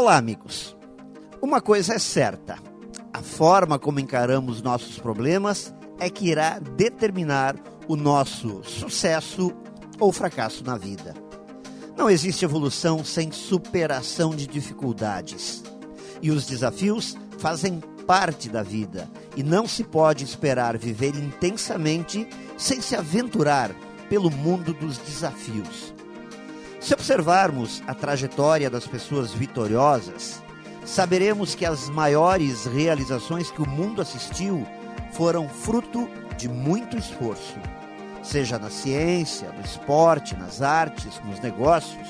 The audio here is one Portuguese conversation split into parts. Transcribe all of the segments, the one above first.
Olá, amigos. Uma coisa é certa: a forma como encaramos nossos problemas é que irá determinar o nosso sucesso ou fracasso na vida. Não existe evolução sem superação de dificuldades. E os desafios fazem parte da vida e não se pode esperar viver intensamente sem se aventurar pelo mundo dos desafios. Se observarmos a trajetória das pessoas vitoriosas, saberemos que as maiores realizações que o mundo assistiu foram fruto de muito esforço, seja na ciência, no esporte, nas artes, nos negócios.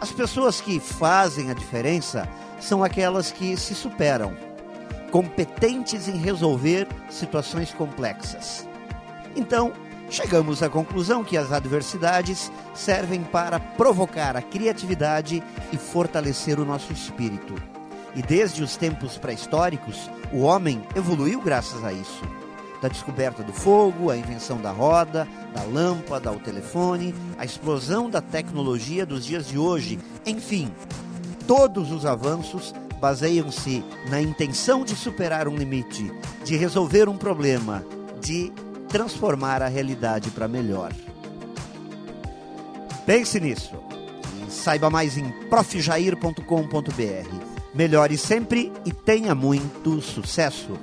As pessoas que fazem a diferença são aquelas que se superam, competentes em resolver situações complexas. Então, chegamos à conclusão que as adversidades servem para provocar a criatividade e fortalecer o nosso espírito. E desde os tempos pré-históricos, o homem evoluiu graças a isso. Da descoberta do fogo, a invenção da roda, da lâmpada, ao telefone, a explosão da tecnologia dos dias de hoje, enfim, todos os avanços baseiam-se na intenção de superar um limite, de resolver um problema, de transformar a realidade para melhor. Pense nisso. E saiba mais em profjair.com.br. Melhore sempre e tenha muito sucesso!